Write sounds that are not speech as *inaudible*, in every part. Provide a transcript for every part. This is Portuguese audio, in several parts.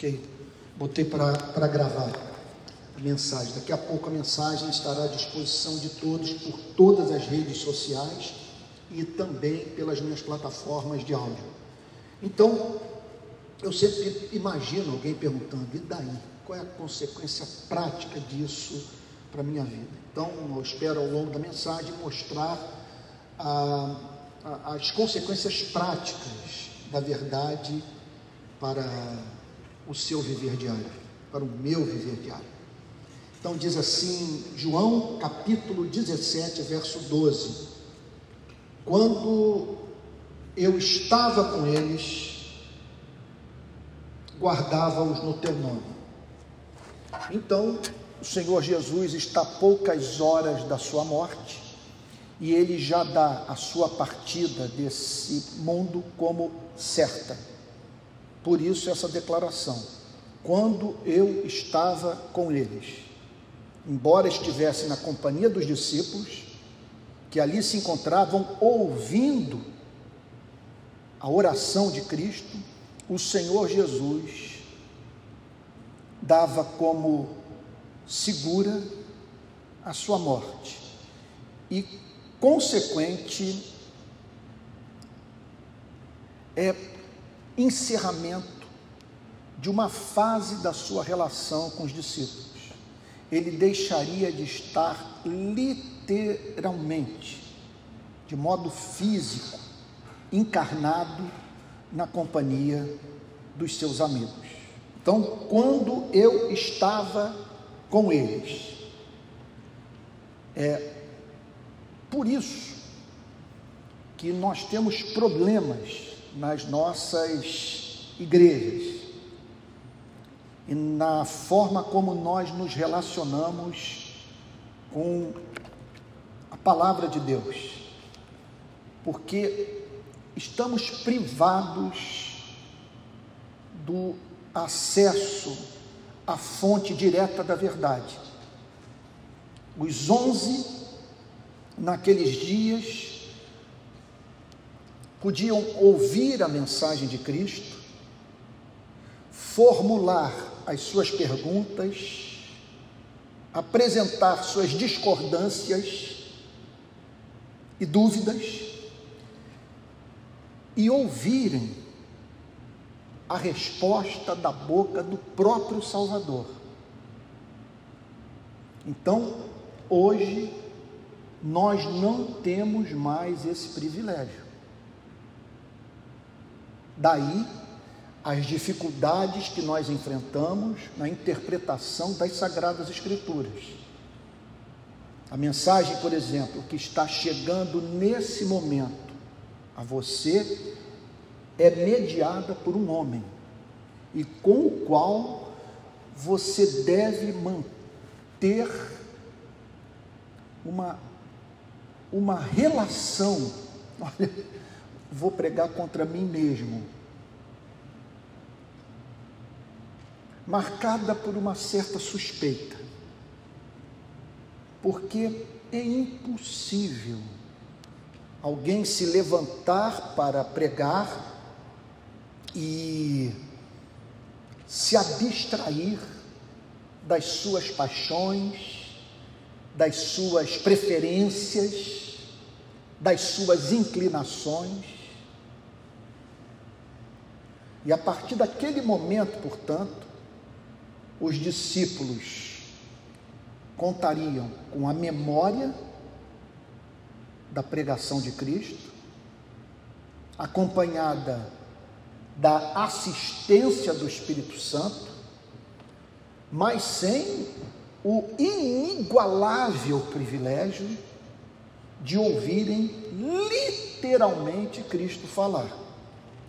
Ok? Botei para gravar a mensagem. Daqui a pouco a mensagem estará à disposição de todos por todas as redes sociais e também pelas minhas plataformas de áudio. Então, eu sempre imagino alguém perguntando: e daí? Qual é a consequência prática disso para a minha vida? Então, eu espero ao longo da mensagem mostrar a, a, as consequências práticas da verdade para o seu viver diário, para o meu viver diário. Então diz assim, João capítulo 17, verso 12: Quando eu estava com eles, guardava-os no teu nome. Então, o Senhor Jesus está poucas horas da sua morte e ele já dá a sua partida desse mundo como certa. Por isso, essa declaração: quando eu estava com eles. Embora estivesse na companhia dos discípulos, que ali se encontravam ouvindo a oração de Cristo, o Senhor Jesus dava como segura a sua morte. E consequente é encerramento de uma fase da sua relação com os discípulos ele deixaria de estar literalmente, de modo físico, encarnado na companhia dos seus amigos. Então, quando eu estava com eles, é por isso que nós temos problemas nas nossas igrejas e na forma como nós nos relacionamos com a palavra de Deus, porque estamos privados do acesso à fonte direta da verdade. Os onze, naqueles dias, podiam ouvir a mensagem de Cristo, formular as suas perguntas, apresentar suas discordâncias e dúvidas e ouvirem a resposta da boca do próprio Salvador. Então, hoje, nós não temos mais esse privilégio. Daí as dificuldades que nós enfrentamos na interpretação das Sagradas Escrituras. A mensagem, por exemplo, que está chegando nesse momento a você é mediada por um homem e com o qual você deve manter uma, uma relação. *laughs* Olha, vou pregar contra mim mesmo marcada por uma certa suspeita, porque é impossível alguém se levantar para pregar e se abstrair das suas paixões, das suas preferências, das suas inclinações. E a partir daquele momento, portanto, os discípulos contariam com a memória da pregação de Cristo, acompanhada da assistência do Espírito Santo, mas sem o inigualável privilégio de ouvirem literalmente Cristo falar.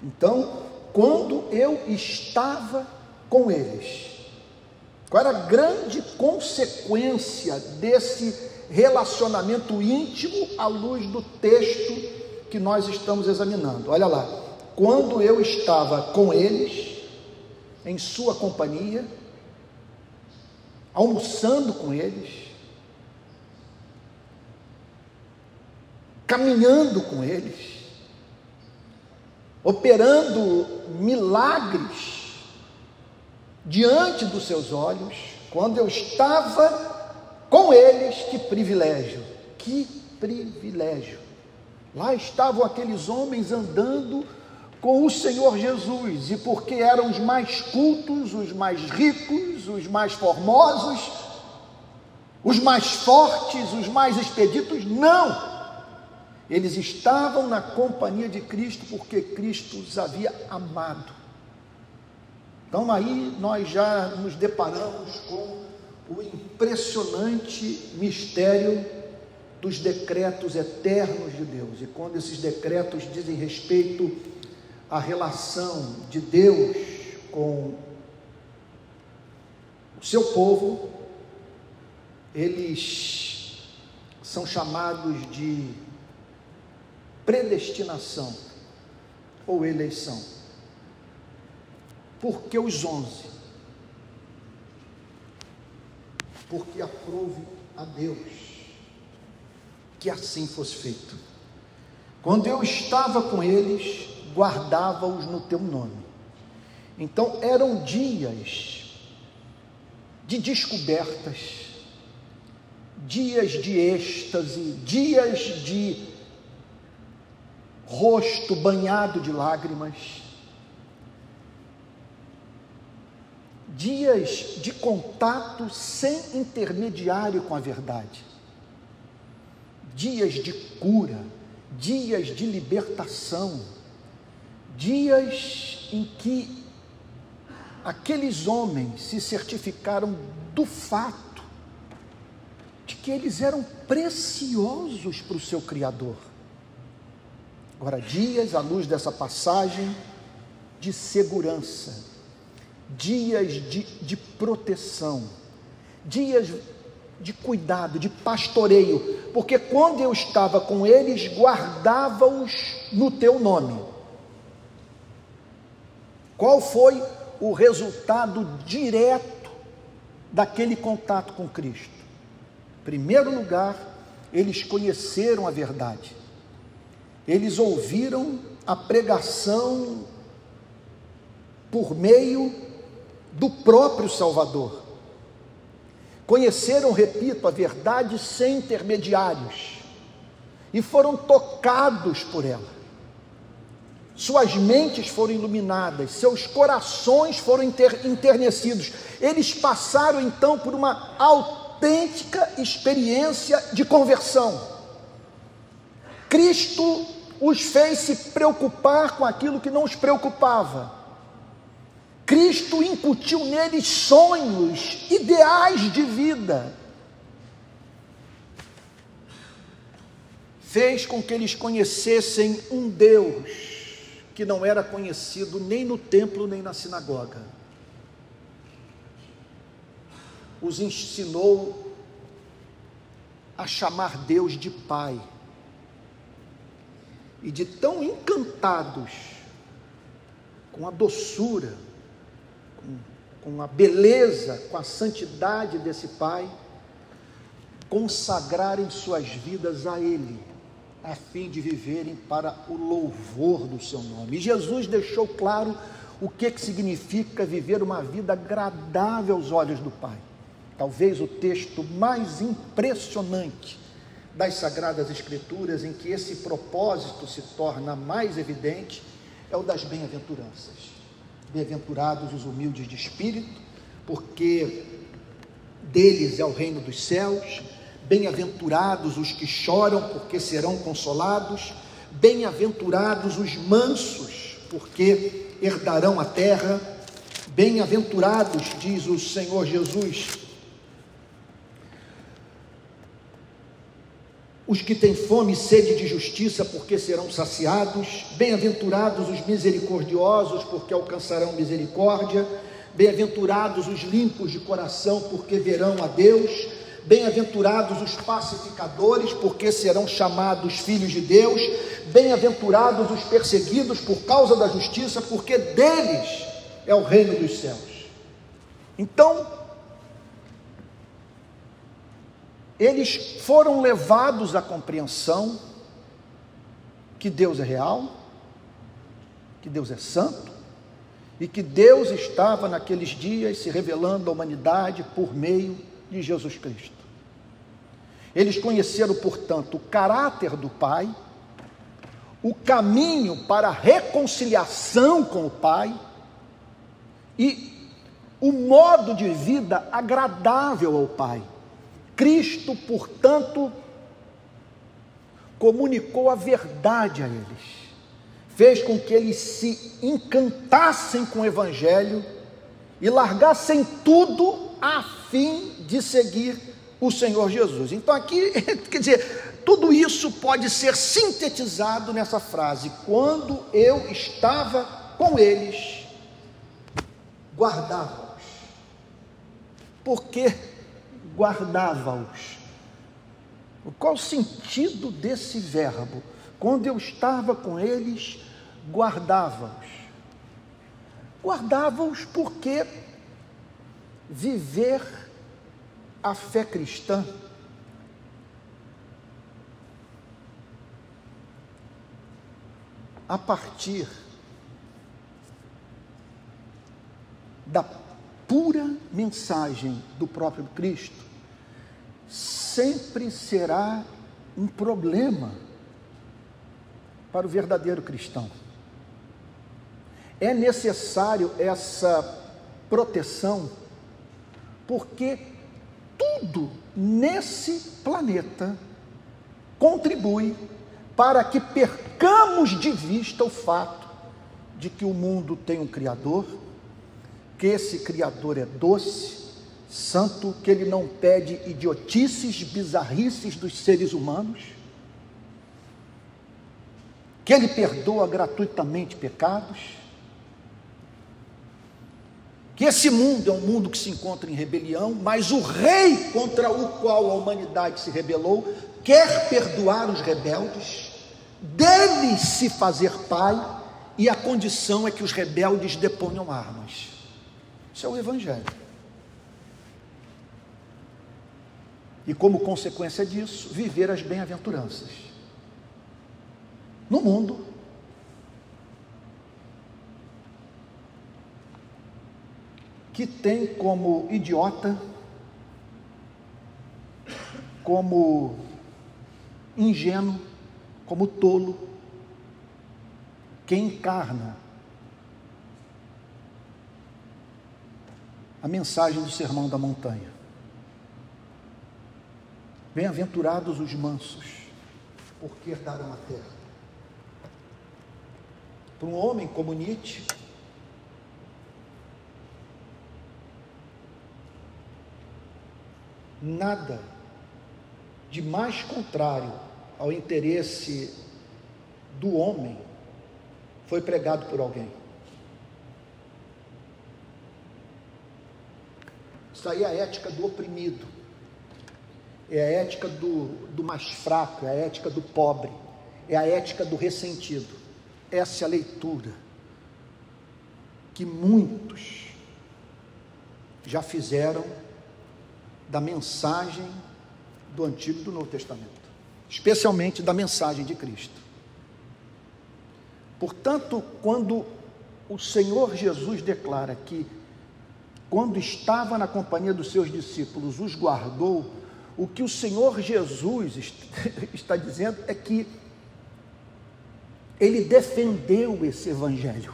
Então, quando eu estava com eles, qual era a grande consequência desse relacionamento íntimo à luz do texto que nós estamos examinando? Olha lá, quando eu estava com eles, em sua companhia, almoçando com eles, caminhando com eles, operando milagres diante dos seus olhos, quando eu estava com eles, que privilégio, que privilégio. Lá estavam aqueles homens andando com o Senhor Jesus, e porque eram os mais cultos, os mais ricos, os mais formosos, os mais fortes, os mais expeditos, não. Eles estavam na companhia de Cristo porque Cristo os havia amado. Então aí nós já nos deparamos com o impressionante mistério dos decretos eternos de Deus. E quando esses decretos dizem respeito à relação de Deus com o seu povo, eles são chamados de predestinação ou eleição. Por que os onze? Porque aprove a Deus que assim fosse feito. Quando eu estava com eles, guardava-os no teu nome. Então eram dias de descobertas, dias de êxtase, dias de rosto banhado de lágrimas, dias de contato sem intermediário com a verdade. Dias de cura, dias de libertação, dias em que aqueles homens se certificaram do fato de que eles eram preciosos para o seu Criador. Agora, dias à luz dessa passagem de segurança, dias de, de proteção, dias de cuidado, de pastoreio, porque quando eu estava com eles, guardava-os no teu nome. Qual foi o resultado direto daquele contato com Cristo? Em primeiro lugar, eles conheceram a verdade, eles ouviram a pregação por meio do próprio Salvador. Conheceram, repito, a verdade sem intermediários e foram tocados por ela. Suas mentes foram iluminadas, seus corações foram enternecidos. Eles passaram então por uma autêntica experiência de conversão. Cristo os fez se preocupar com aquilo que não os preocupava Cristo incutiu neles sonhos, ideais de vida. Fez com que eles conhecessem um Deus que não era conhecido nem no templo nem na sinagoga. Os ensinou a chamar Deus de Pai. E de tão encantados com a doçura, com a beleza, com a santidade desse Pai, consagrarem suas vidas a Ele, a fim de viverem para o louvor do Seu nome. E Jesus deixou claro o que, que significa viver uma vida agradável aos olhos do Pai. Talvez o texto mais impressionante das Sagradas Escrituras, em que esse propósito se torna mais evidente, é o das bem-aventuranças. Bem-aventurados os humildes de espírito, porque deles é o reino dos céus. Bem-aventurados os que choram, porque serão consolados. Bem-aventurados os mansos, porque herdarão a terra. Bem-aventurados, diz o Senhor Jesus, os que têm fome e sede de justiça, porque serão saciados. Bem-aventurados os misericordiosos, porque alcançarão misericórdia. Bem-aventurados os limpos de coração, porque verão a Deus. Bem-aventurados os pacificadores, porque serão chamados filhos de Deus. Bem-aventurados os perseguidos por causa da justiça, porque deles é o reino dos céus. Então, eles foram levados à compreensão que Deus é real, que Deus é santo e que Deus estava naqueles dias se revelando à humanidade por meio de Jesus Cristo. Eles conheceram, portanto, o caráter do Pai, o caminho para a reconciliação com o Pai e o modo de vida agradável ao Pai. Cristo, portanto, comunicou a verdade a eles, fez com que eles se encantassem com o Evangelho e largassem tudo a fim de seguir o Senhor Jesus. Então, aqui, *laughs* quer dizer, tudo isso pode ser sintetizado nessa frase: quando eu estava com eles, guardava-os. Por que guardava-os? Qual o sentido desse verbo? Quando eu estava com eles, guardava-os. Guardava-os porque viver a fé cristã a partir da pura mensagem do próprio Cristo sempre será um problema para o verdadeiro cristão. É necessário essa proteção, porque tudo nesse planeta contribui para que percamos de vista o fato de que o mundo tem um Criador, que esse Criador é doce, santo que ele não pede idiotices, bizarrices dos seres humanos, que ele perdoa gratuitamente pecados, que esse mundo é um mundo que se encontra em rebelião, mas o rei contra o qual a humanidade se rebelou quer perdoar os rebeldes, dele se fazer pai, e a condição é que os rebeldes deponham armas. Isso é o Evangelho. e, como consequência disso, viver as bem-aventuranças. No mundo, que tem como idiota, como ingênuo, como tolo, quem encarna a mensagem do Sermão da Montanha. Bem-aventurados os mansos, porque herdaram a terra. Para um homem como Nietzsche, nada de mais contrário ao interesse do homem foi pregado por alguém. Isso aí é a ética do oprimido é a ética do, do mais fraco, é a ética do pobre, é a ética do ressentido. Essa é a leitura que muitos já fizeram da mensagem do Antigo e do Novo Testamento, especialmente da mensagem de Cristo. Portanto, quando o Senhor Jesus declara que, quando estava na companhia dos seus discípulos, os guardou, o que o Senhor Jesus *laughs* está dizendo é que ele defendeu esse evangelho,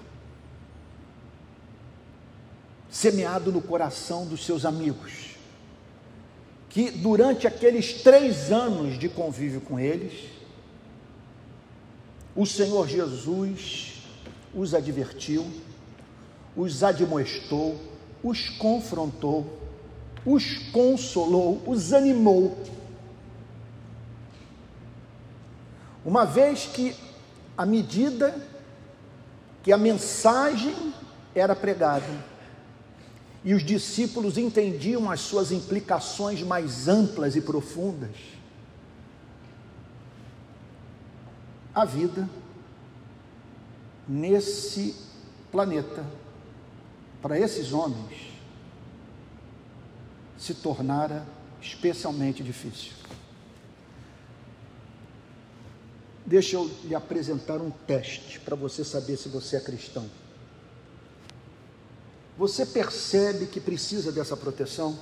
semeado no coração dos seus amigos, que durante aqueles três anos de convívio com eles, o Senhor Jesus os advertiu, os admoestou, os confrontou, os consolou, os animou. Uma vez que, à medida que a mensagem era pregada, e os discípulos entendiam as suas implicações mais amplas e profundas, a vida nesse planeta, para esses homens, se tornara especialmente difícil. Deixa eu lhe apresentar um teste para você saber se você é cristão. Você percebe que precisa dessa proteção?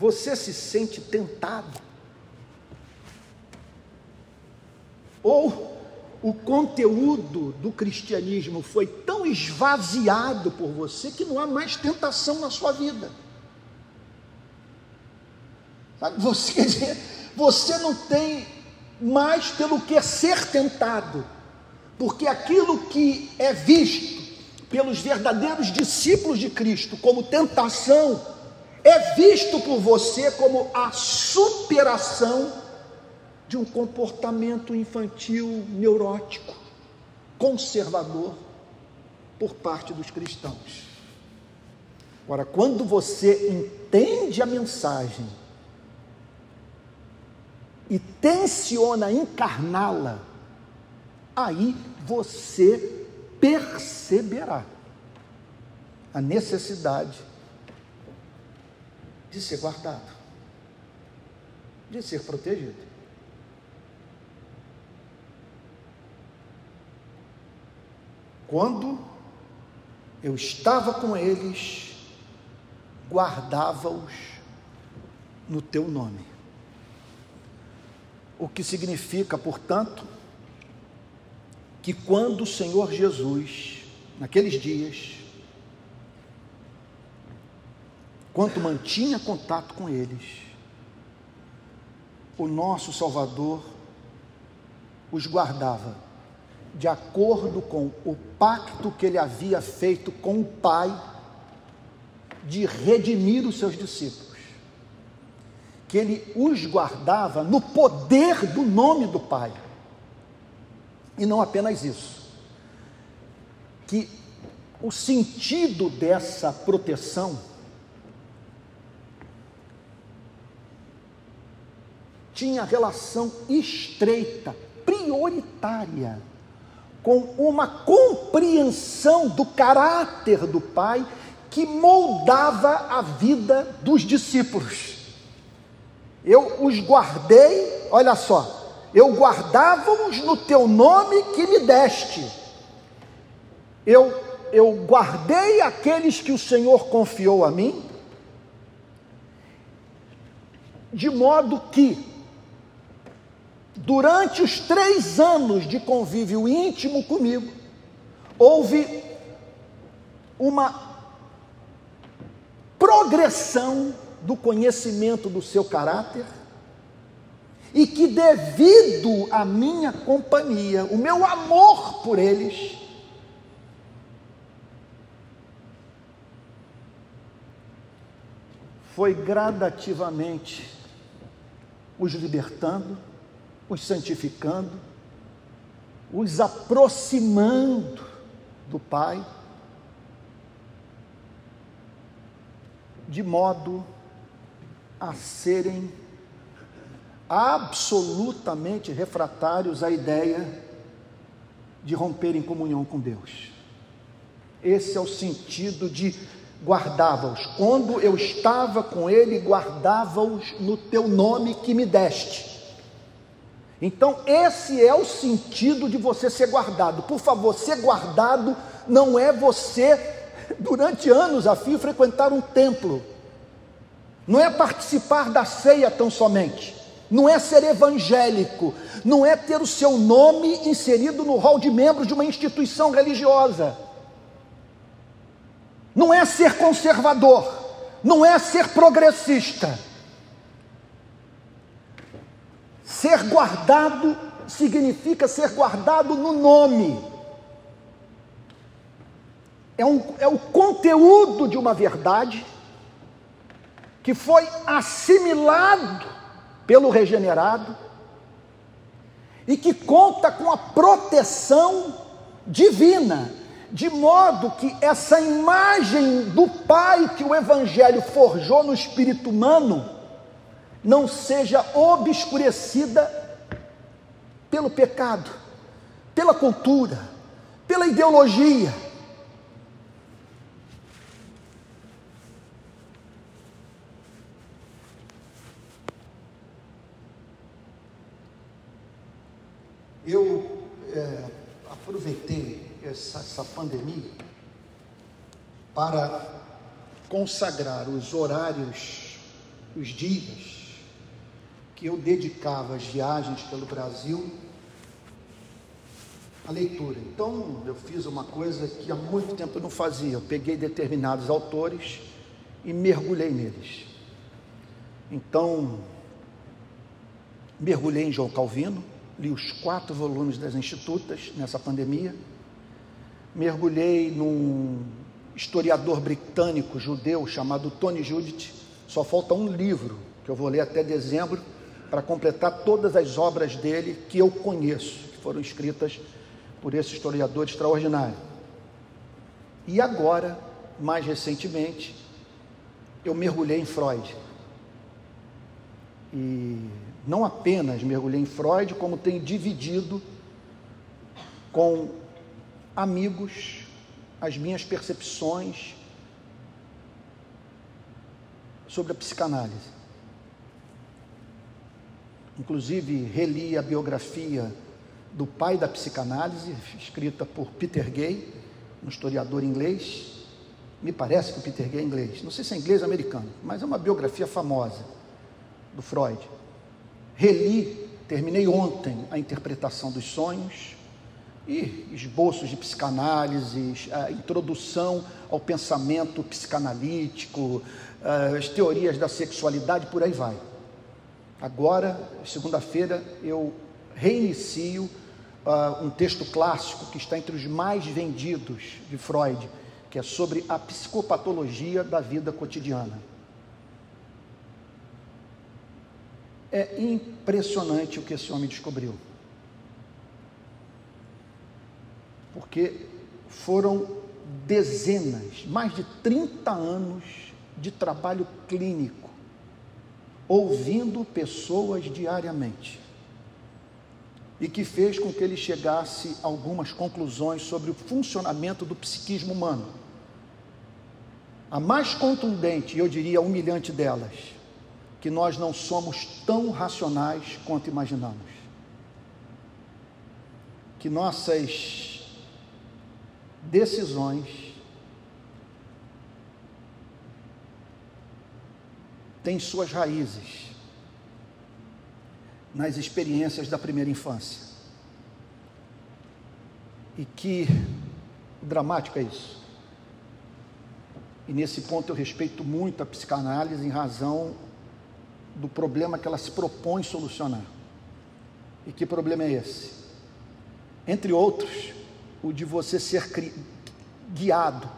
Você se sente tentado? Ou o conteúdo do cristianismo foi tão esvaziado por você que não há mais tentação na sua vida? Sabe, você, você não tem mais pelo que ser tentado, porque aquilo que é visto pelos verdadeiros discípulos de Cristo como tentação, é visto por você como a superação de um comportamento infantil neurótico, conservador, por parte dos cristãos. Agora, quando você entende a mensagem, e tensiona encarná-la, aí você perceberá a necessidade de ser guardado, de ser protegido. Quando eu estava com eles, guardava-os no teu nome. O que significa, portanto, que quando o Senhor Jesus, naqueles dias, quanto mantinha contato com eles, o nosso Salvador os guardava de acordo com o pacto que ele havia feito com o Pai de redimir os seus discípulos que ele os guardava no poder do nome do Pai. E não apenas isso, que o sentido dessa proteção tinha relação estreita, prioritária, com uma compreensão do caráter do Pai que moldava a vida dos discípulos. Eu os guardei, olha só, eu guardava-os no teu nome que me deste. Eu, eu guardei aqueles que o Senhor confiou a mim, de modo que, durante os três anos de convívio íntimo comigo, houve uma progressão do conhecimento do seu caráter, e que devido à minha companhia, o meu amor por eles, foi gradativamente os libertando, os santificando, os aproximando do Pai, de modo a serem absolutamente refratários à ideia de romper em comunhão com Deus. Esse é o sentido de guardava-os. Quando eu estava com ele, guardava-os no teu nome que me deste. Então, esse é o sentido de você ser guardado. Por favor, ser guardado não é você, durante anos a fio, frequentar um templo. Não é participar da ceia tão somente, não é ser evangélico, não é ter o seu nome inserido no rol de membros de uma instituição religiosa, não é ser conservador, não é ser progressista. Ser guardado significa ser guardado no nome. É, um, é o conteúdo de uma verdade que foi assimilado pelo regenerado e que conta com a proteção divina, de modo que essa imagem do Pai que o Evangelho forjou no espírito humano não seja obscurecida pelo pecado, pela cultura, pela ideologia. Eu é, aproveitei essa, essa pandemia para consagrar os horários, os dias que eu dedicava às viagens pelo Brasil à leitura. Então, eu fiz uma coisa que há muito tempo eu não fazia. Eu peguei determinados autores e mergulhei neles. Então, mergulhei em João Calvino, li os quatro volumes das Institutas nessa pandemia, mergulhei num historiador britânico judeu chamado Tony Judith. Só falta um livro que eu vou ler até dezembro para completar todas as obras dele que eu conheço, que foram escritas por esse historiador extraordinário. E agora, mais recentemente, eu mergulhei em Freud. E não apenas mergulhei em Freud, como tenho dividido com amigos as minhas percepções sobre a psicanálise. Inclusive, reli a biografia do pai da psicanálise, escrita por Peter Gay, um historiador inglês. Me parece que o Peter Gay é inglês, não sei se é inglês ou americano, mas é uma biografia famosa do Freud. Reli, terminei ontem a interpretação dos sonhos e esboços de psicanálise, a introdução ao pensamento psicanalítico, as teorias da sexualidade, por aí vai. Agora, segunda-feira, eu reinicio uh, um texto clássico que está entre os mais vendidos de Freud, que é sobre a psicopatologia da vida cotidiana. É impressionante o que esse homem descobriu. Porque foram dezenas, mais de 30 anos de trabalho clínico, ouvindo pessoas diariamente e que fez com que ele chegasse a algumas conclusões sobre o funcionamento do psiquismo humano. A mais contundente, eu diria humilhante delas, que nós não somos tão racionais quanto imaginamos. Que nossas decisões têm suas raízes nas experiências da primeira infância. E que dramático é isso. E nesse ponto eu respeito muito a psicanálise em razão do problema que ela se propõe solucionar. E que problema é esse? Entre outros, o de você ser guiado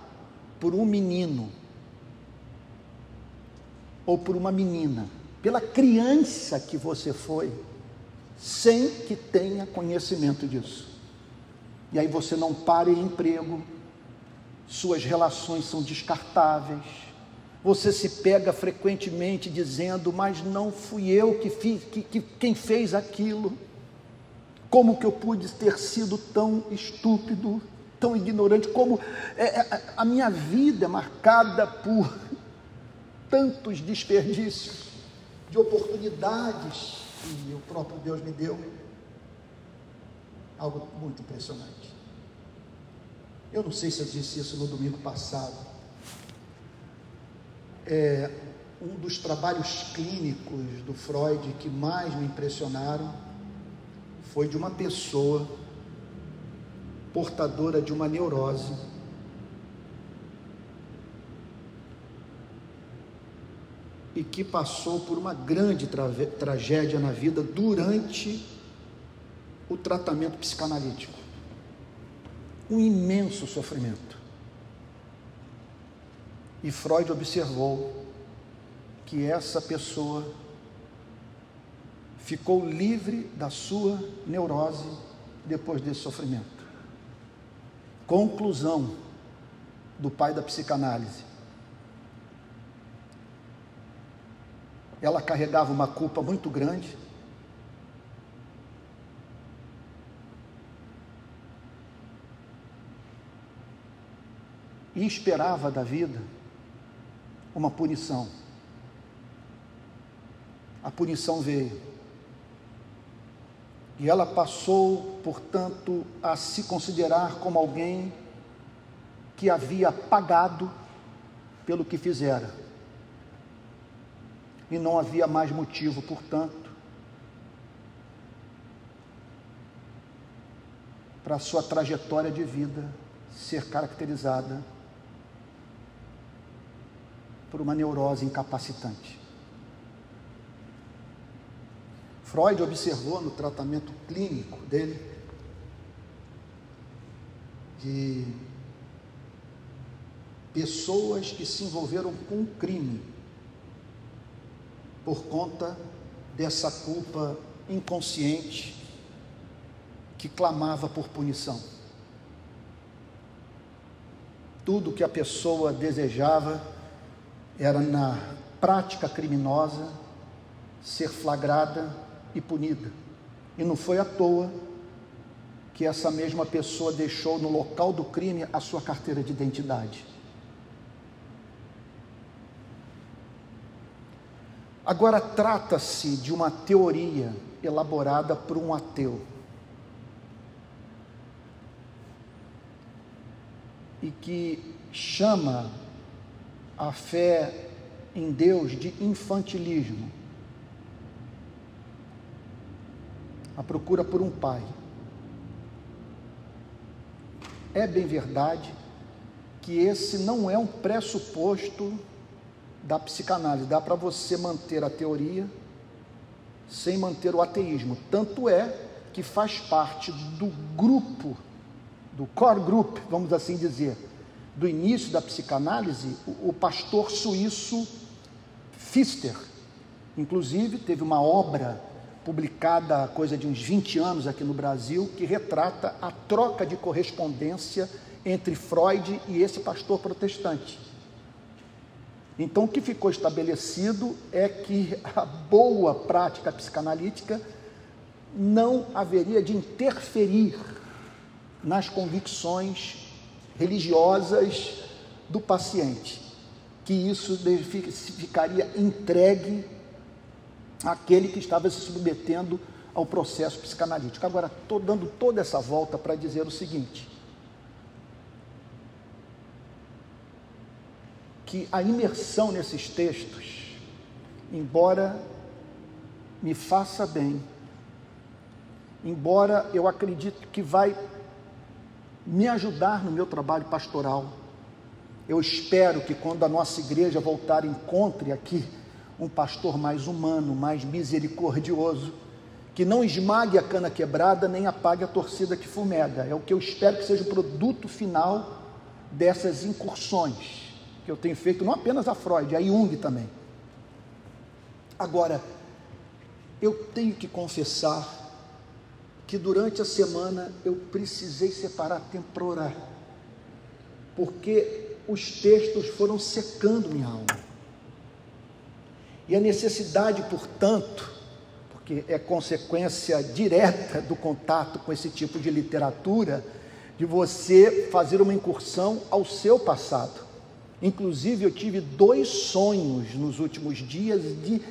por um menino ou por uma menina, pela criança que você foi, sem que tenha conhecimento disso. E aí você não para em emprego, suas relações são descartáveis, você se pega frequentemente dizendo, mas não fui eu que fiz, que, que, quem fez aquilo. Como que eu pude ter sido tão estúpido, tão ignorante? Como é, é, a minha vida é marcada por tantos desperdícios de oportunidades que o próprio Deus me deu. Algo muito impressionante. Eu não sei se eu disse isso no domingo passado. É, um dos trabalhos clínicos do Freud que mais me impressionaram foi de uma pessoa portadora de uma neurose e que passou por uma grande tra tragédia na vida durante o tratamento psicanalítico. Um imenso sofrimento. E Freud observou que essa pessoa ficou livre da sua neurose depois desse sofrimento. Conclusão do pai da psicanálise. Ela carregava uma culpa muito grande. E esperava da vida uma punição. A punição veio. E ela passou, portanto, a se considerar como alguém que havia pagado pelo que fizera. E não havia mais motivo, portanto, para a sua trajetória de vida ser caracterizada por uma neurose incapacitante. Freud observou no tratamento clínico dele de pessoas que se envolveram com crime por conta dessa culpa inconsciente que clamava por punição. Tudo que a pessoa desejava era na prática criminosa ser flagrada e punida. E não foi à toa que essa mesma pessoa deixou no local do crime a sua carteira de identidade. Agora, trata-se de uma teoria elaborada por um ateu. E que chama a fé em Deus de infantilismo. A procura por um pai. É bem verdade que esse não é um pressuposto da psicanálise. Dá para você manter a teoria sem manter o ateísmo. Tanto é que faz parte do grupo, do core group, vamos assim dizer, do início da psicanálise, o, o pastor suíço Pfister. Inclusive, teve uma obra publicada há coisa de uns 20 anos aqui no Brasil, que retrata a troca de correspondência entre Freud e esse pastor protestante. Então, o que ficou estabelecido é que a boa prática psicanalítica não haveria de interferir nas convicções religiosas do paciente, que isso ficaria entregue àquele que estava se submetendo ao processo psicanalítico. Agora, estou dando toda essa volta para dizer o seguinte: que a imersão nesses textos, embora me faça bem, embora eu acredite que vai me ajudar no meu trabalho pastoral. Eu espero que quando a nossa igreja voltar, encontre aqui um pastor mais humano, mais misericordioso, que não esmague a cana quebrada nem apague a torcida que fumega. É o que eu espero que seja o produto final dessas incursões que eu tenho feito, não apenas a Freud, a Jung também. Agora, eu tenho que confessar que durante a semana eu precisei separar tempo para orar, porque os textos foram secando minha alma. E a necessidade, portanto, porque é consequência direta do contato com esse tipo de literatura, de você fazer uma incursão ao seu passado. Inclusive, eu tive dois sonhos nos últimos dias de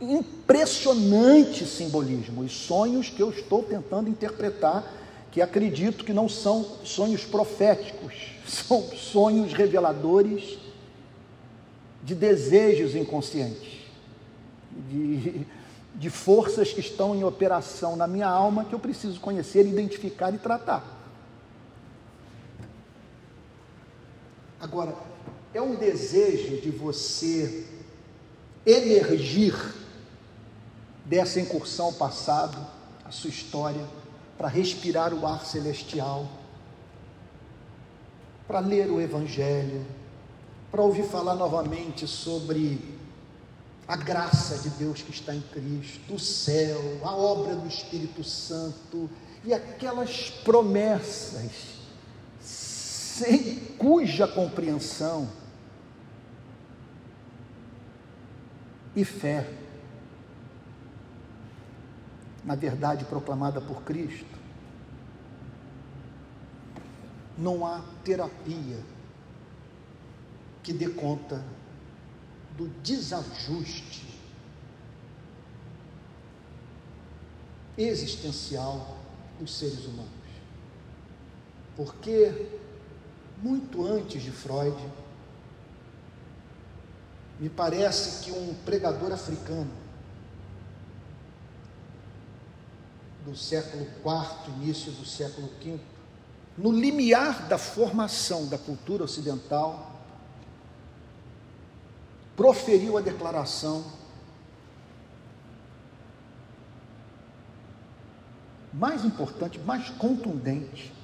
impressionante simbolismo, os sonhos que eu estou tentando interpretar, que acredito que não são sonhos proféticos, *laughs* são sonhos reveladores de desejos inconscientes, de, de forças que estão em operação na minha alma que eu preciso conhecer, identificar e tratar. Agora, é um desejo de você emergir dessa incursão ao passado, a sua história, para respirar o ar celestial, para ler o Evangelho, para ouvir falar novamente sobre a graça de Deus que está em Cristo, o céu, a obra do Espírito Santo e aquelas promessas sem cuja compreensão e fé na verdade proclamada por Cristo, não há terapia que dê conta do desajuste existencial dos seres humanos. Porque, muito antes de Freud, me parece que um pregador africano do século IV, início do século V, no limiar da formação da cultura ocidental, proferiu a declaração mais importante, mais contundente,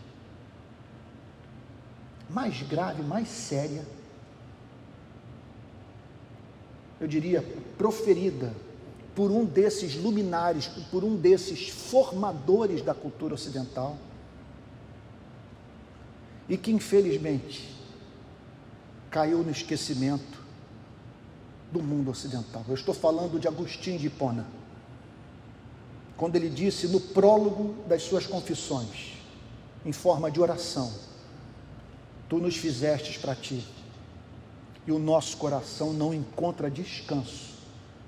mais grave, mais séria, eu diria, proferida por um desses luminares, por um desses formadores da cultura ocidental, e que infelizmente caiu no esquecimento do mundo ocidental. Eu estou falando de Agostinho de Hipona, quando ele disse no prólogo das suas confissões, em forma de oração: Tu nos fizestes para ti, e o nosso coração não encontra descanso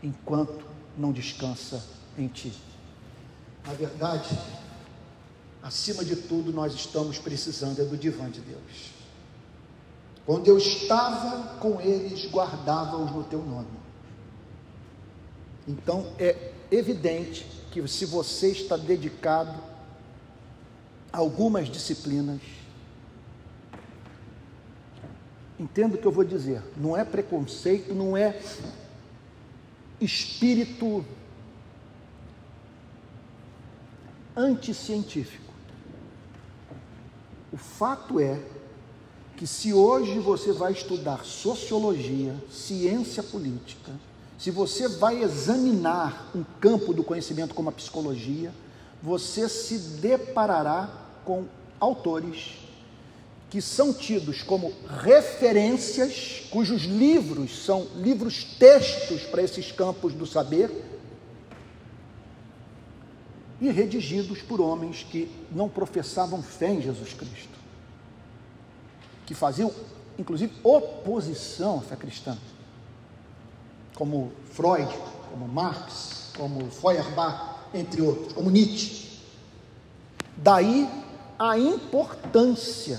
enquanto não descansa em ti. Na verdade, acima de tudo, nós estamos precisando é do divã de Deus. Quando eu estava com eles, guardava-os no teu nome. Então é evidente que se você está dedicado a algumas disciplinas, entendo o que eu vou dizer, não é preconceito, não é espírito anticientífico. O fato é que se hoje você vai estudar sociologia, ciência política, se você vai examinar um campo do conhecimento como a psicologia, você se deparará com autores que são tidos como referências, cujos livros são livros textos para esses campos do saber, e redigidos por homens que não professavam fé em Jesus Cristo, que faziam, inclusive, oposição à fé cristã, como Freud, como Marx, como Feuerbach, entre outros, como Nietzsche. Daí a importância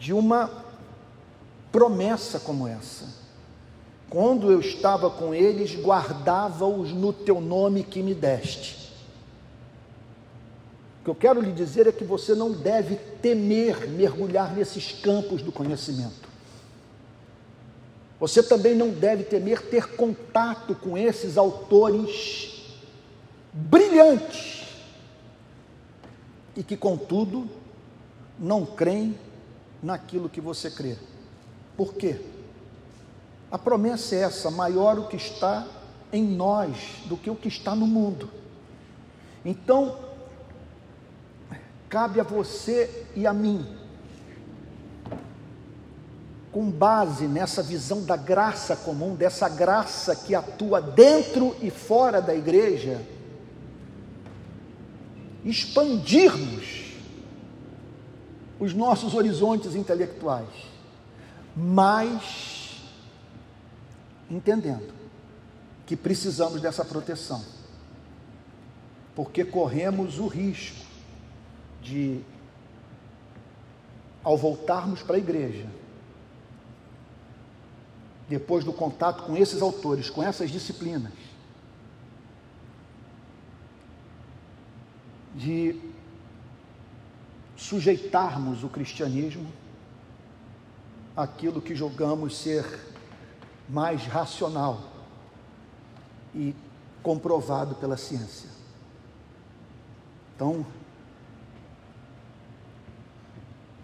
de uma promessa como essa. Quando eu estava com eles, guardava-os no teu nome que me deste. O que eu quero lhe dizer é que você não deve temer mergulhar nesses campos do conhecimento. Você também não deve temer ter contato com esses autores brilhantes e que, contudo, não creem naquilo que você crê. Por quê? A promessa é essa: maior o que está em nós do que o que está no mundo. Então, cabe a você e a mim, com base nessa visão da graça comum, dessa graça que atua dentro e fora da igreja, expandirmos os nossos horizontes intelectuais, mas entendendo que precisamos dessa proteção, porque corremos o risco de, ao voltarmos para a igreja, depois do contato com esses autores, com essas disciplinas, de sujeitarmos o cristianismo àquilo que julgamos ser mais racional e comprovado pela ciência. Então,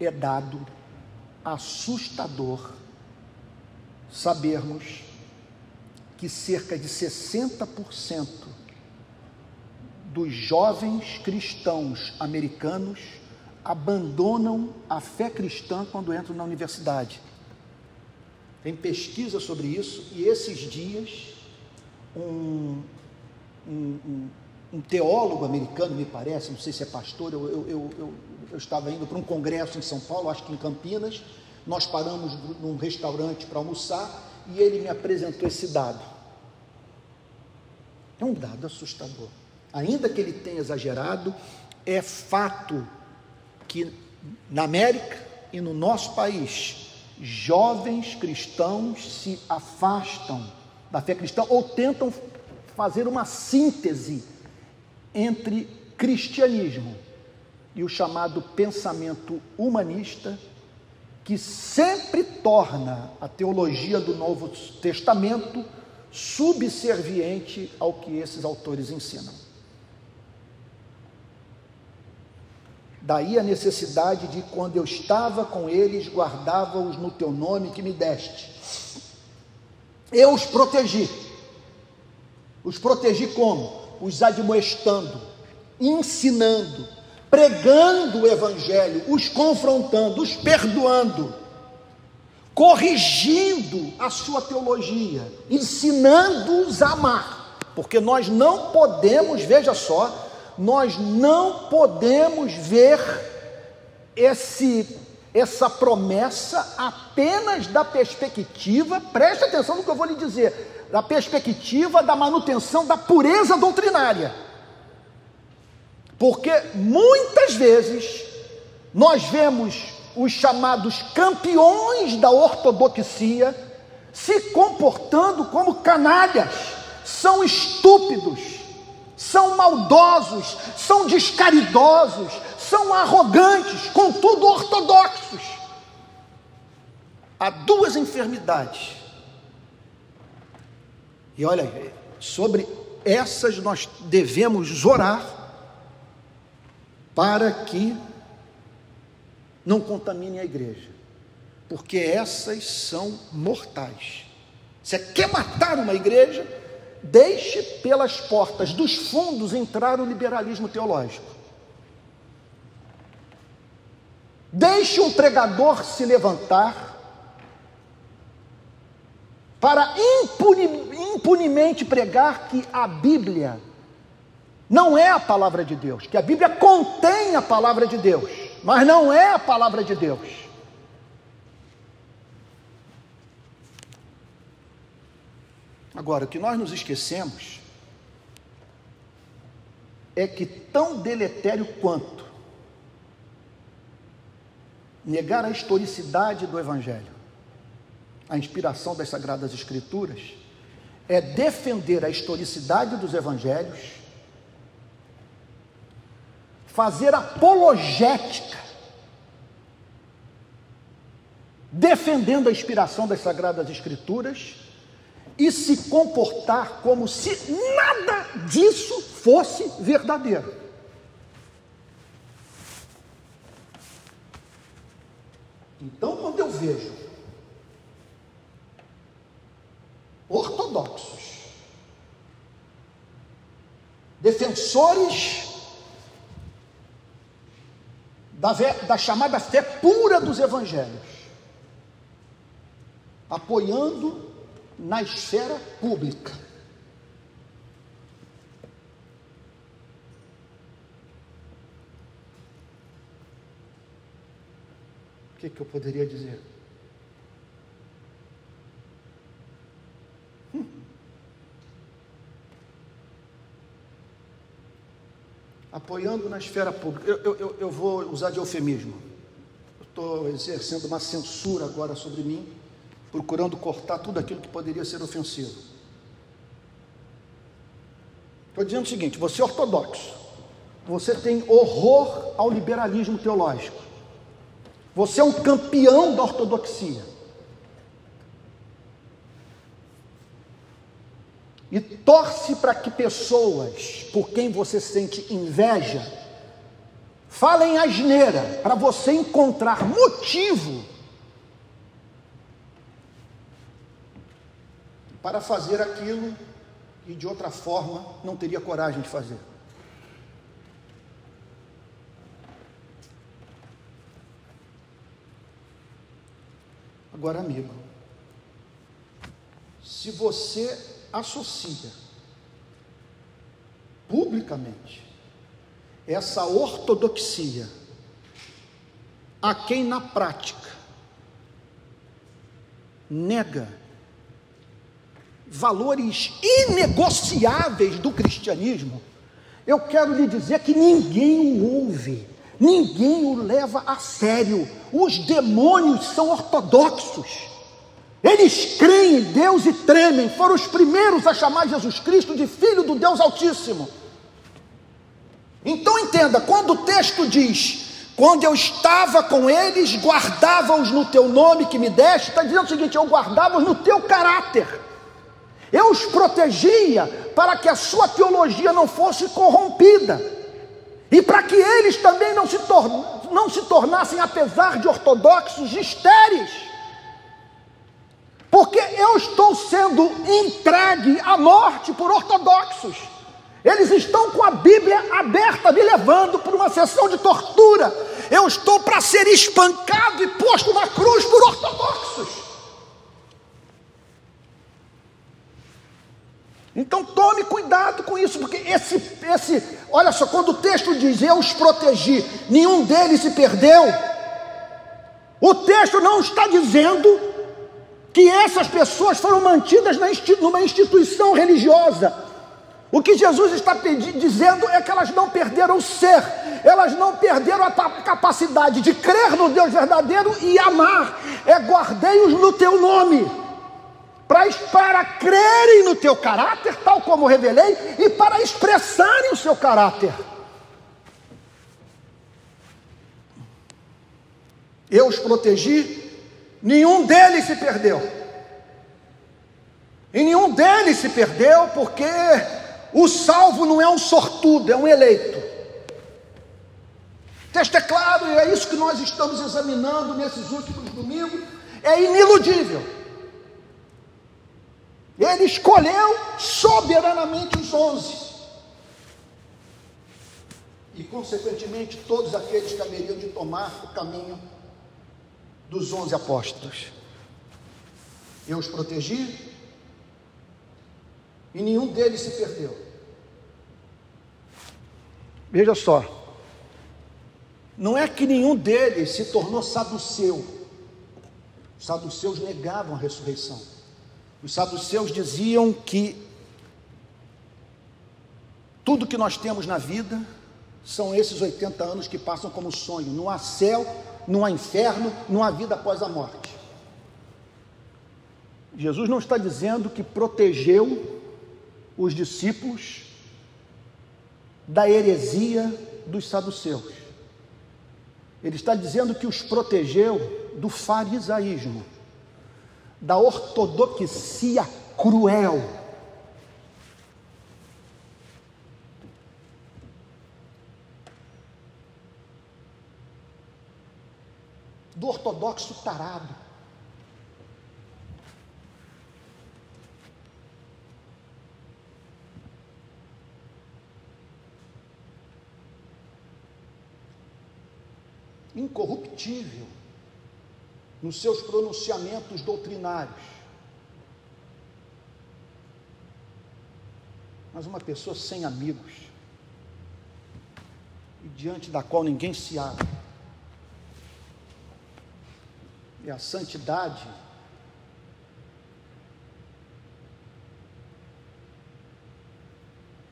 é dado assustador sabermos que cerca de 60% dos jovens cristãos americanos abandonam a fé cristã quando entram na universidade. Tem pesquisa sobre isso, e esses dias, um, um, um, um teólogo americano, me parece, não sei se é pastor, eu, eu, eu, eu, eu estava indo para um congresso em São Paulo, acho que em Campinas, nós paramos num restaurante para almoçar, e ele me apresentou esse dado. É um dado assustador. ainda que ele tenha exagerado, é fato que na América e no nosso país, jovens cristãos se afastam da fé cristã ou tentam fazer uma síntese entre cristianismo e o chamado pensamento humanista, que sempre torna a teologia do Novo Testamento subserviente ao que esses autores ensinam. Daí a necessidade de, quando eu estava com eles, guardava-os no teu nome que me deste. Eu os protegi. Os protegi como? Os admoestando, ensinando, pregando o Evangelho, os confrontando, os perdoando, corrigindo a sua teologia, ensinando-os a amar. Porque nós não podemos, veja só, nós não podemos ver esse essa promessa apenas da perspectiva, preste atenção no que eu vou lhe dizer, da perspectiva da manutenção da pureza doutrinária. Porque muitas vezes nós vemos os chamados campeões da ortodoxia se comportando como canalhas, são estúpidos, são maldosos, são descaridosos, são arrogantes, contudo ortodoxos. Há duas enfermidades. E olha, sobre essas nós devemos orar para que não contaminem a igreja, porque essas são mortais. Você quer matar uma igreja? Deixe pelas portas dos fundos entrar o liberalismo teológico. Deixe um pregador se levantar para impune, impunemente pregar que a Bíblia não é a palavra de Deus, que a Bíblia contém a palavra de Deus, mas não é a palavra de Deus. Agora, o que nós nos esquecemos é que, tão deletério quanto negar a historicidade do Evangelho, a inspiração das Sagradas Escrituras, é defender a historicidade dos Evangelhos, fazer apologética, defendendo a inspiração das Sagradas Escrituras e se comportar como se nada disso fosse verdadeiro. Então, quando eu vejo ortodoxos, defensores da, da chamada fé pura dos evangelhos, apoiando na esfera pública. O que, que eu poderia dizer? Hum. Apoiando na esfera pública. Eu, eu, eu vou usar de eufemismo. Estou exercendo uma censura agora sobre mim procurando cortar tudo aquilo que poderia ser ofensivo. Estou dizendo o seguinte: você é ortodoxo, você tem horror ao liberalismo teológico, você é um campeão da ortodoxia. E torce para que pessoas por quem você sente inveja falem asneira, para você encontrar motivo para fazer aquilo que de outra forma não teria coragem de fazer. Agora, amigo, se você associa publicamente essa ortodoxia a quem na prática nega valores inegociáveis do cristianismo, eu quero lhe dizer que ninguém o ouve, ninguém o leva a sério. Os demônios são ortodoxos. Eles creem em Deus e tremem, foram os primeiros a chamar Jesus Cristo de Filho do Deus Altíssimo. Então entenda, quando o texto diz, quando eu estava com eles, guardava-os no teu nome que me deste, está dizendo o seguinte: eu guardava-os no teu caráter, eu os protegia para que a sua teologia não fosse corrompida, e para que eles também não se, não se tornassem, apesar de ortodoxos, estéreis porque eu estou sendo entregue à morte por ortodoxos. Eles estão com a Bíblia aberta, me levando para uma sessão de tortura. Eu estou para ser espancado e posto na cruz por ortodoxos. Então tome cuidado com isso, porque esse, esse, olha só, quando o texto diz eu os protegi, nenhum deles se perdeu, o texto não está dizendo que essas pessoas foram mantidas numa instituição religiosa. O que Jesus está dizendo é que elas não perderam o ser, elas não perderam a capacidade de crer no Deus verdadeiro e amar. É guardei-os no teu nome, para, para crerem no teu caráter, tal como revelei, e para expressarem o seu caráter. Eu os protegi Nenhum deles se perdeu. E nenhum deles se perdeu porque o salvo não é um sortudo, é um eleito. O texto é claro, e é isso que nós estamos examinando nesses últimos domingos, é iniludível. Ele escolheu soberanamente os onze. E, consequentemente, todos aqueles que haveriam de tomar o caminho dos onze apóstolos. Eu os protegi e nenhum deles se perdeu. Veja só, não é que nenhum deles se tornou saduceu. Os saduceus negavam a ressurreição. Os saduceus diziam que tudo que nós temos na vida são esses 80 anos que passam como sonho. Não há céu, não há inferno, não há vida após a morte. Jesus não está dizendo que protegeu os discípulos da heresia dos saduceus. Ele está dizendo que os protegeu do farisaísmo, da ortodoxia cruel do ortodoxo tarado. Incorruptível nos seus pronunciamentos doutrinários. Mas uma pessoa sem amigos, e diante da qual ninguém se abre. e a santidade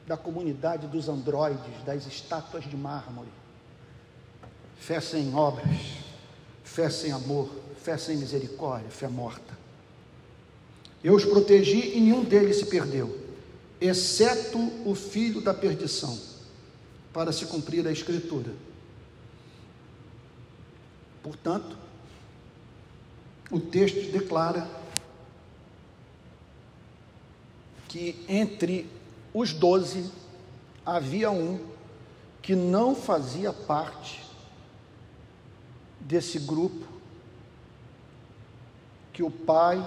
da comunidade dos androides, das estátuas de mármore. Fé sem obras, fé sem amor, fé sem misericórdia, fé morta. Eu os protegi e nenhum deles se perdeu, exceto o filho da perdição, para se cumprir a Escritura. Portanto, o texto declara que entre os doze havia um que não fazia parte desse grupo que o pai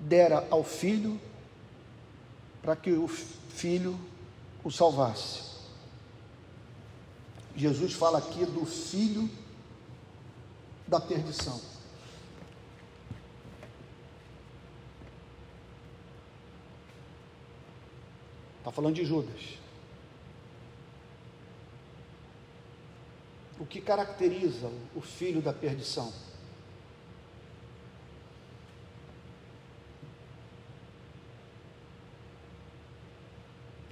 dera ao filho para que o filho o salvasse. Jesus fala aqui do filho da perdição. Está falando de Judas. Que caracteriza o filho da perdição?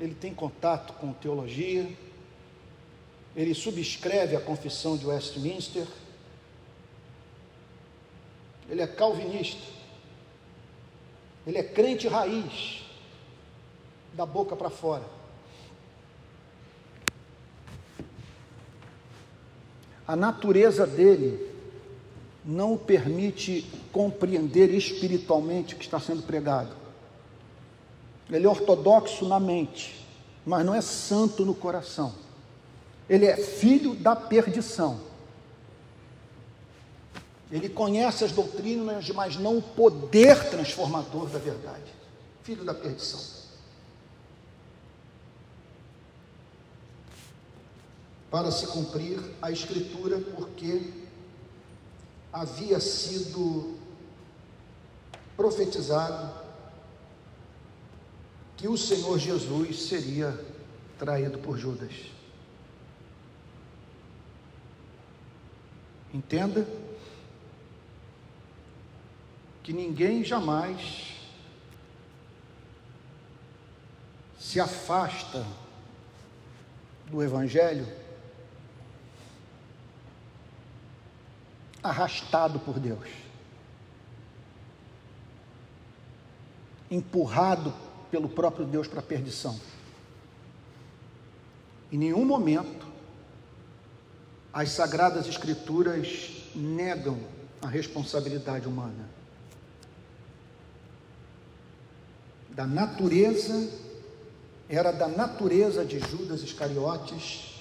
ele tem contato com teologia, ele subscreve a confissão de Westminster, ele é calvinista, ele é crente raiz, da boca para fora. A natureza dele não o permite compreender espiritualmente o que está sendo pregado. Ele é ortodoxo na mente, mas não é santo no coração. Ele é filho da perdição. Ele conhece as doutrinas, mas não o poder transformador da verdade. Filho da perdição. Para se cumprir a Escritura, porque havia sido profetizado que o Senhor Jesus seria traído por Judas. Entenda que ninguém jamais se afasta do Evangelho arrastado por Deus, empurrado pelo próprio Deus para a perdição. Em nenhum momento as Sagradas Escrituras negam a responsabilidade humana. da natureza, era da natureza de Judas Iscariotes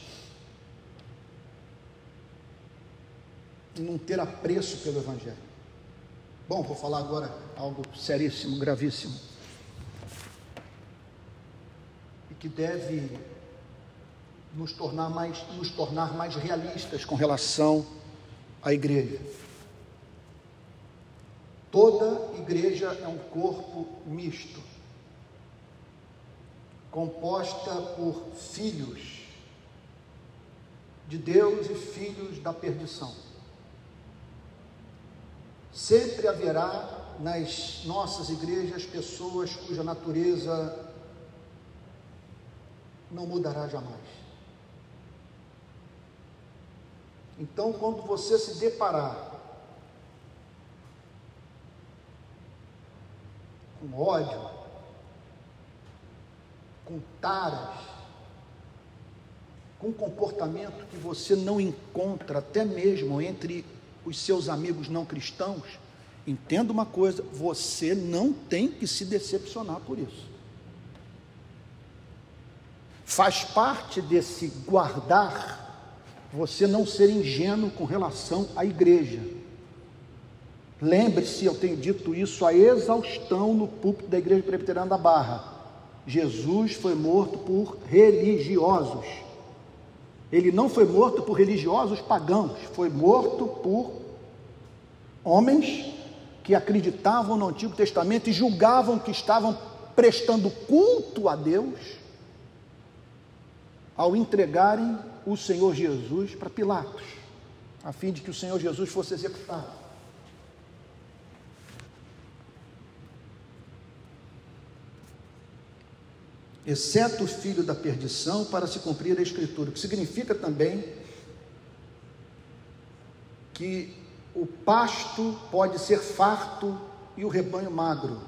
não ter apreço pelo Evangelho. Bom, vou falar agora algo seríssimo, gravíssimo. E que deve nos tornar mais, nos tornar mais realistas com relação à igreja. Toda igreja é um corpo misto composta por filhos de Deus e filhos da perdição. Sempre haverá nas nossas igrejas pessoas cuja natureza não mudará jamais. Então, quando você se deparar com ódio, com taras, com comportamento que você não encontra até mesmo entre os seus amigos não cristãos, entenda uma coisa: você não tem que se decepcionar por isso. Faz parte desse guardar você não ser ingênuo com relação à igreja. Lembre-se, eu tenho dito isso a exaustão no púlpito da Igreja Presbiteriana da Barra. Jesus foi morto por religiosos. Ele não foi morto por religiosos pagãos, foi morto por homens que acreditavam no Antigo Testamento e julgavam que estavam prestando culto a Deus ao entregarem o Senhor Jesus para Pilatos, a fim de que o Senhor Jesus fosse executado. Exceto o filho da perdição, para se cumprir a Escritura, o que significa também que o pasto pode ser farto e o rebanho magro.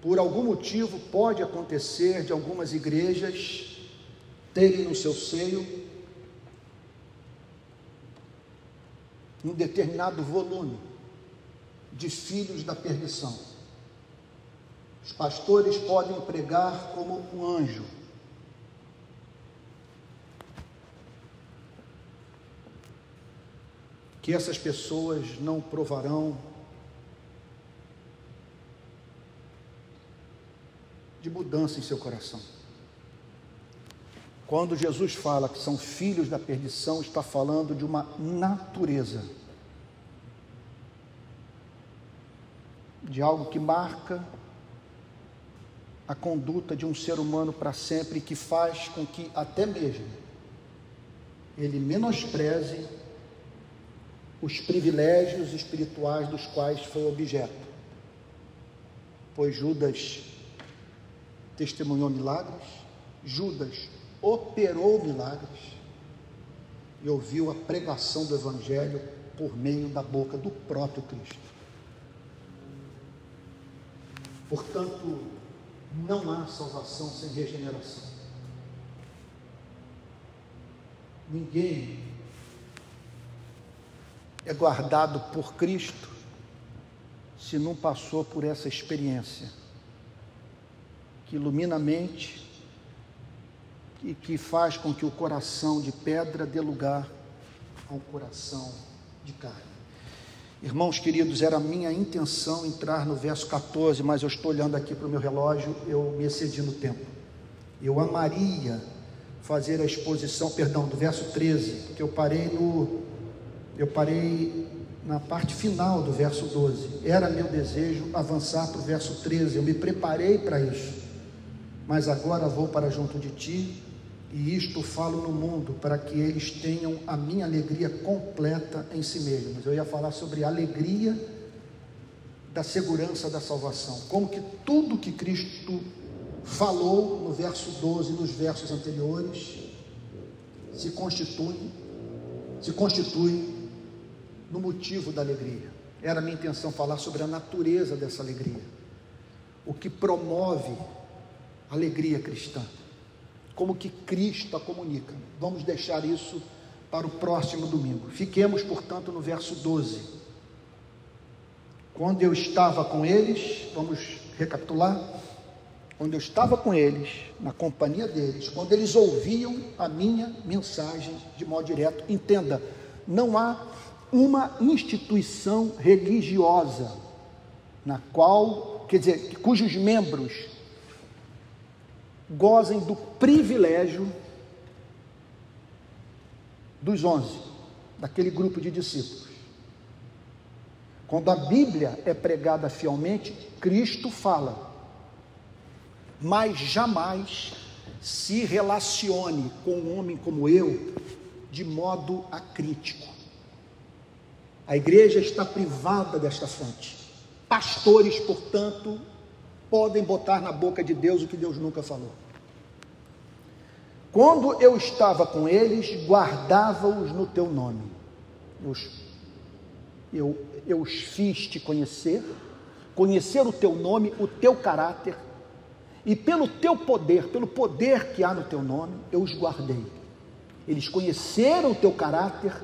Por algum motivo, pode acontecer de algumas igrejas terem no seu seio um determinado volume de filhos da perdição. Os pastores podem pregar como um anjo. Que essas pessoas não provarão de mudança em seu coração. Quando Jesus fala que são filhos da perdição, está falando de uma natureza, de algo que marca a conduta de um ser humano para sempre, que faz com que até mesmo ele menospreze os privilégios espirituais dos quais foi objeto. Pois Judas testemunhou milagres, Judas operou milagres e ouviu a pregação do Evangelho por meio da boca do próprio Cristo. Portanto, não há salvação sem regeneração. Ninguém é guardado por Cristo se não passou por essa experiência que ilumina a mente e que faz com que o coração de pedra dê lugar a um coração de carne. Irmãos queridos, era minha intenção entrar no verso 14, mas eu estou olhando aqui para o meu relógio, eu me excedi no tempo. Eu amaria fazer a exposição, perdão, do verso 13, porque eu parei no eu parei na parte final do verso 12. Era meu desejo avançar para o verso 13. Eu me preparei para isso. Mas agora vou para junto de ti e isto falo no mundo, para que eles tenham a minha alegria completa em si mesmos. Eu ia falar sobre a alegria da segurança da salvação. Como que tudo que Cristo falou no verso 12 e nos versos anteriores se constitui, se constitui no motivo da alegria. Era minha intenção falar sobre a natureza dessa alegria. O que promove a alegria cristã como que Cristo a comunica. Vamos deixar isso para o próximo domingo. Fiquemos, portanto, no verso 12. Quando eu estava com eles, vamos recapitular. Quando eu estava com eles, na companhia deles, quando eles ouviam a minha mensagem de modo direto, entenda, não há uma instituição religiosa na qual, quer dizer, cujos membros gozem do privilégio dos onze, daquele grupo de discípulos. Quando a Bíblia é pregada fielmente, Cristo fala, mas jamais se relacione com um homem como eu de modo acrítico. A igreja está privada desta fonte. Pastores, portanto, podem botar na boca de Deus o que Deus nunca falou. Quando eu estava com eles, guardava-os no teu nome. Eu, eu, eu os fiz te conhecer, conhecer o teu nome, o teu caráter, e pelo teu poder, pelo poder que há no teu nome, eu os guardei. Eles conheceram o teu caráter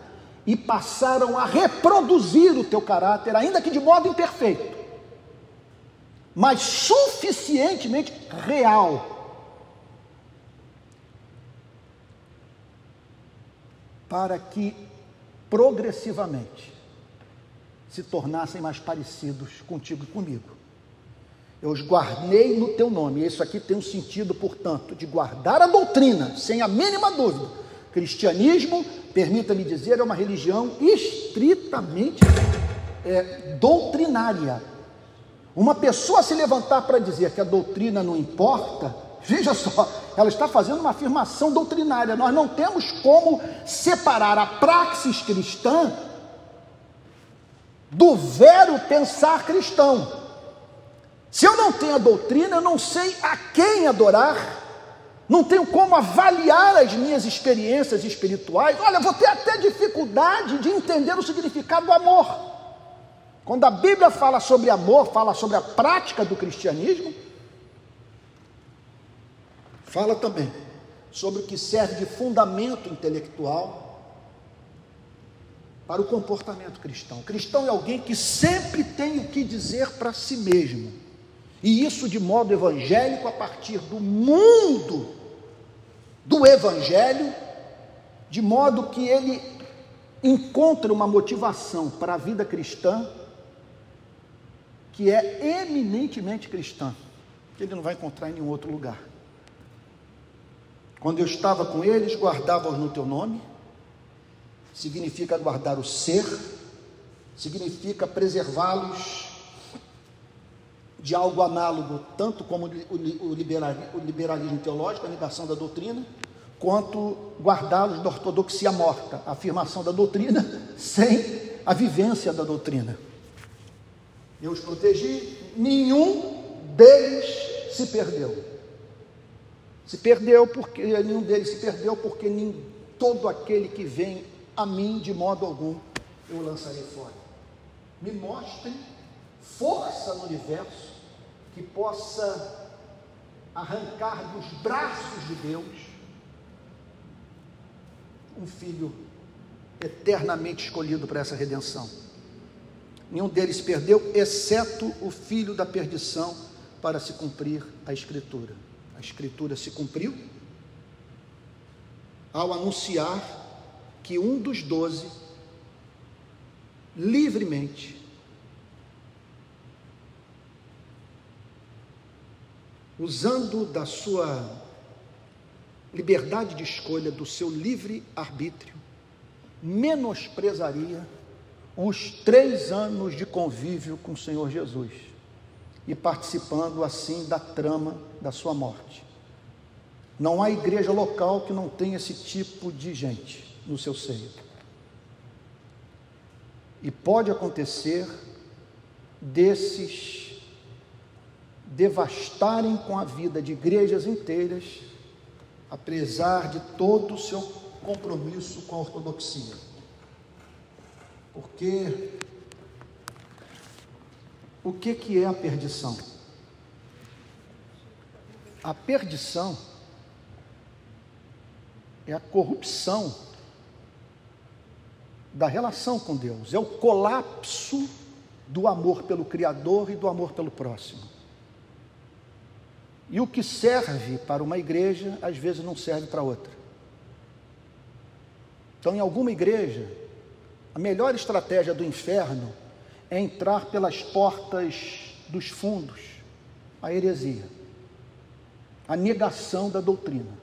e passaram a reproduzir o teu caráter, ainda que de modo imperfeito mas suficientemente real para que progressivamente se tornassem mais parecidos contigo e comigo. Eu os guardei no teu nome. Isso aqui tem um sentido, portanto, de guardar a doutrina, sem a mínima dúvida. Cristianismo, permita-me dizer, é uma religião estritamente é, doutrinária uma pessoa se levantar para dizer que a doutrina não importa, veja só, ela está fazendo uma afirmação doutrinária. Nós não temos como separar a praxis cristã do vero pensar cristão. Se eu não tenho a doutrina, eu não sei a quem adorar, não tenho como avaliar as minhas experiências espirituais. Olha, vou ter até dificuldade de entender o significado do amor. Quando a Bíblia fala sobre amor, fala sobre a prática do cristianismo, fala também sobre o que serve de fundamento intelectual para o comportamento cristão. O cristão é alguém que sempre tem o que dizer para si mesmo, e isso de modo evangélico, a partir do mundo do evangelho, de modo que ele encontra uma motivação para a vida cristã que é eminentemente cristã, que ele não vai encontrar em nenhum outro lugar. Quando eu estava com eles, guardava-os no teu nome, significa guardar o ser, significa preservá-los de algo análogo, tanto como o liberalismo teológico, a negação da doutrina, quanto guardá-los da ortodoxia morta, a afirmação da doutrina *laughs* sem a vivência da doutrina eu os protegi, nenhum deles se perdeu. Se perdeu porque nenhum deles se perdeu porque nem, todo aquele que vem a mim de modo algum eu lançarei fora. Me mostrem força no universo que possa arrancar dos braços de Deus um filho eternamente escolhido para essa redenção. Nenhum deles perdeu, exceto o filho da perdição, para se cumprir a Escritura. A Escritura se cumpriu ao anunciar que um dos doze, livremente, usando da sua liberdade de escolha, do seu livre arbítrio, menosprezaria os três anos de convívio com o Senhor Jesus e participando assim da trama da sua morte. Não há igreja local que não tenha esse tipo de gente no seu seio. E pode acontecer desses devastarem com a vida de igrejas inteiras, apesar de todo o seu compromisso com a ortodoxia. Porque o que, que é a perdição? A perdição é a corrupção da relação com Deus, é o colapso do amor pelo Criador e do amor pelo próximo. E o que serve para uma igreja, às vezes não serve para outra. Então, em alguma igreja, a melhor estratégia do inferno é entrar pelas portas dos fundos, a heresia, a negação da doutrina.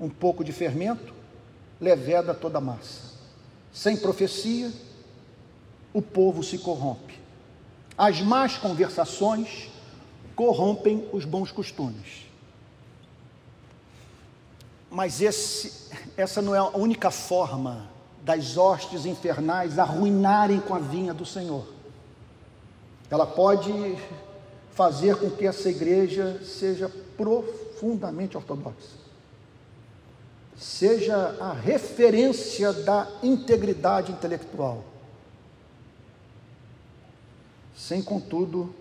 Um pouco de fermento leveda toda a massa. Sem profecia, o povo se corrompe. As más conversações corrompem os bons costumes. Mas esse, essa não é a única forma das hostes infernais arruinarem com a vinha do Senhor. Ela pode fazer com que essa igreja seja profundamente ortodoxa, seja a referência da integridade intelectual, sem contudo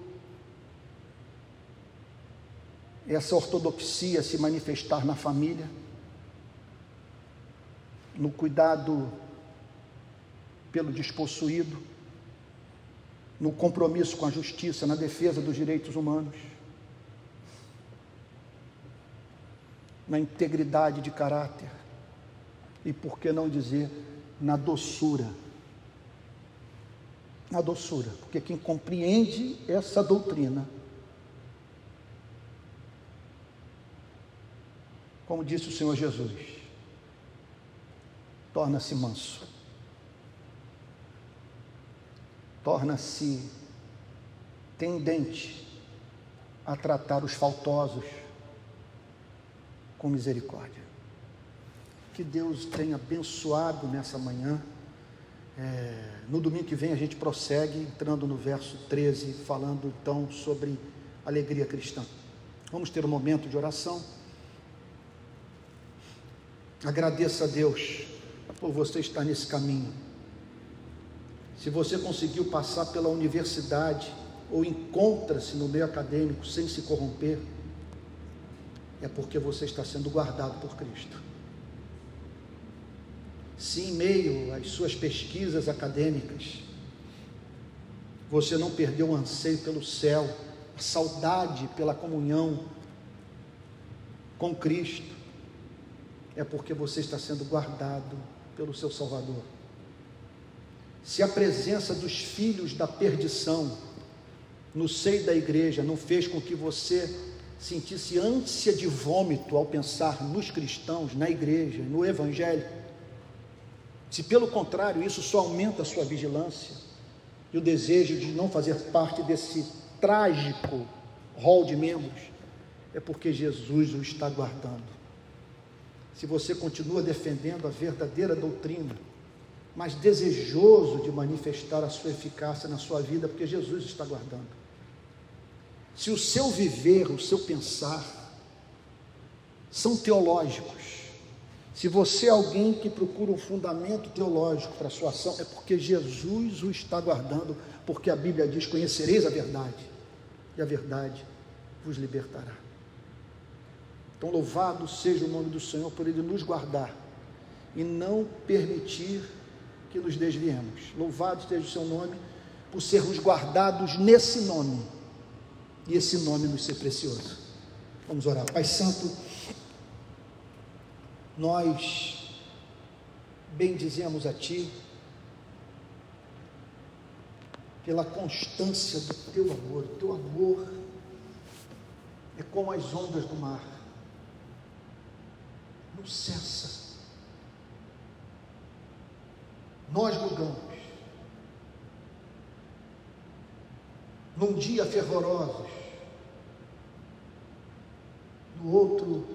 essa ortodoxia se manifestar na família no cuidado pelo despossuído, no compromisso com a justiça, na defesa dos direitos humanos, na integridade de caráter e, por que não dizer, na doçura. Na doçura, porque quem compreende essa doutrina, como disse o Senhor Jesus, torna-se manso, torna-se tendente a tratar os faltosos com misericórdia. Que Deus tenha abençoado nessa manhã. É, no domingo que vem a gente prossegue entrando no verso 13, falando então sobre alegria cristã. Vamos ter um momento de oração. Agradeça a Deus por você estar nesse caminho. Se você conseguiu passar pela universidade ou encontra-se no meio acadêmico sem se corromper, é porque você está sendo guardado por Cristo. Se em meio às suas pesquisas acadêmicas, você não perdeu o anseio pelo céu, a saudade pela comunhão com Cristo, é porque você está sendo guardado pelo seu Salvador. Se a presença dos filhos da perdição no seio da igreja não fez com que você sentisse ânsia de vômito ao pensar nos cristãos, na igreja, no evangelho, se pelo contrário isso só aumenta a sua vigilância e o desejo de não fazer parte desse trágico rol de membros, é porque Jesus o está guardando. Se você continua defendendo a verdadeira doutrina, mas desejoso de manifestar a sua eficácia na sua vida, porque Jesus está guardando. Se o seu viver, o seu pensar, são teológicos. Se você é alguém que procura um fundamento teológico para a sua ação, é porque Jesus o está guardando, porque a Bíblia diz: Conhecereis a verdade, e a verdade vos libertará. Então, louvado seja o nome do Senhor por Ele nos guardar e não permitir que nos desviemos. Louvado esteja o seu nome por sermos guardados nesse nome e esse nome nos ser precioso. Vamos orar. Pai Santo, nós bendizemos a Ti pela constância do Teu amor. O Teu amor é como as ondas do mar, não cessa. Nós mudamos. Num dia fervorosos, no outro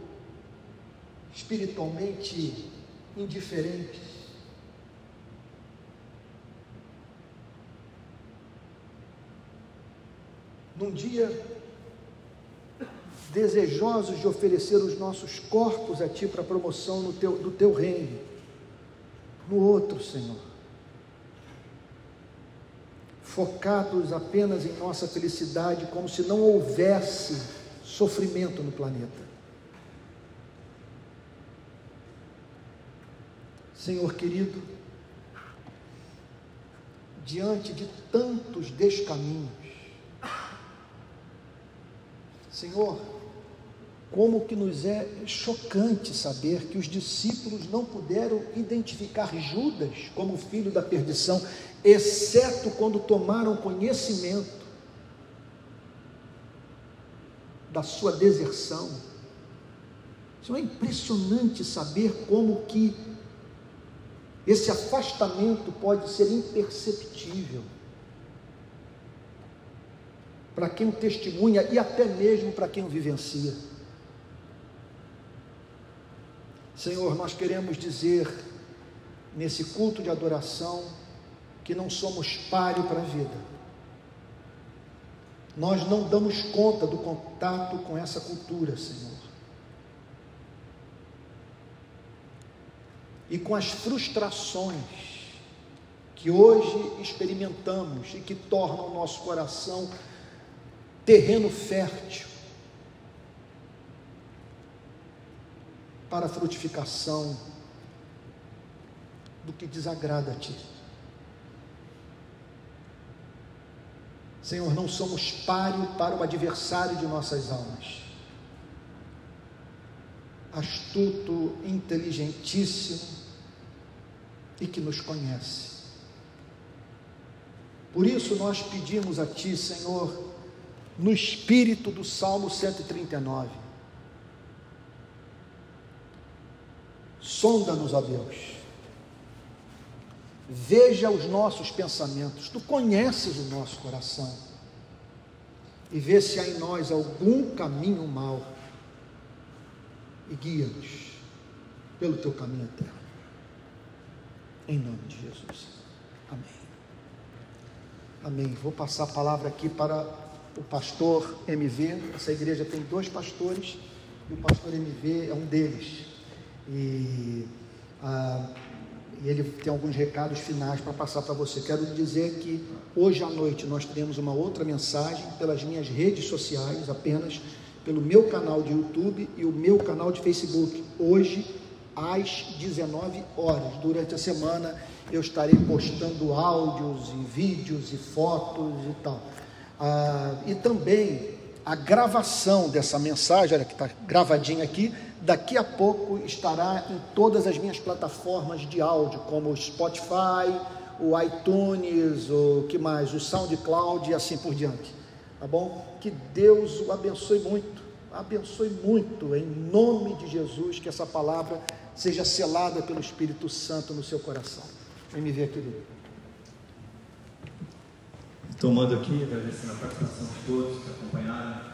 espiritualmente indiferentes. Num dia desejosos de oferecer os nossos corpos a Ti para promoção teu, do Teu reino. No outro, Senhor, focados apenas em nossa felicidade, como se não houvesse sofrimento no planeta. Senhor querido, diante de tantos descaminhos, Senhor, como que nos é chocante saber que os discípulos não puderam identificar Judas como filho da perdição, exceto quando tomaram conhecimento da sua deserção. Isso é impressionante saber como que esse afastamento pode ser imperceptível para quem o testemunha e até mesmo para quem o vivencia. Senhor, nós queremos dizer nesse culto de adoração que não somos páreo para a vida. Nós não damos conta do contato com essa cultura, Senhor. E com as frustrações que hoje experimentamos e que tornam o nosso coração terreno fértil para a frutificação do que desagrada a Ti. Senhor, não somos páreo para o adversário de nossas almas. Astuto, inteligentíssimo e que nos conhece. Por isso nós pedimos a Ti, Senhor, no espírito do Salmo 139, Sonda-nos, ó Deus. Veja os nossos pensamentos. Tu conheces o nosso coração. E vê se há em nós algum caminho mal. E guia-nos pelo teu caminho eterno. Em nome de Jesus. Amém. Amém. Vou passar a palavra aqui para o pastor MV. Essa igreja tem dois pastores e o pastor MV é um deles. E, ah, e ele tem alguns recados finais para passar para você. Quero dizer que hoje à noite nós teremos uma outra mensagem pelas minhas redes sociais, apenas pelo meu canal de YouTube e o meu canal de Facebook. Hoje, às 19 horas. Durante a semana eu estarei postando áudios e vídeos e fotos e tal. Ah, e também a gravação dessa mensagem, olha que está gravadinha aqui, daqui a pouco estará em todas as minhas plataformas de áudio, como o Spotify, o iTunes, o que mais, o SoundCloud e assim por diante. Tá bom? Que Deus o abençoe muito, abençoe muito, em nome de Jesus, que essa palavra seja selada pelo Espírito Santo no seu coração. Vem me ver, querido. Tomando aqui, agradecendo a participação de todos que acompanharam,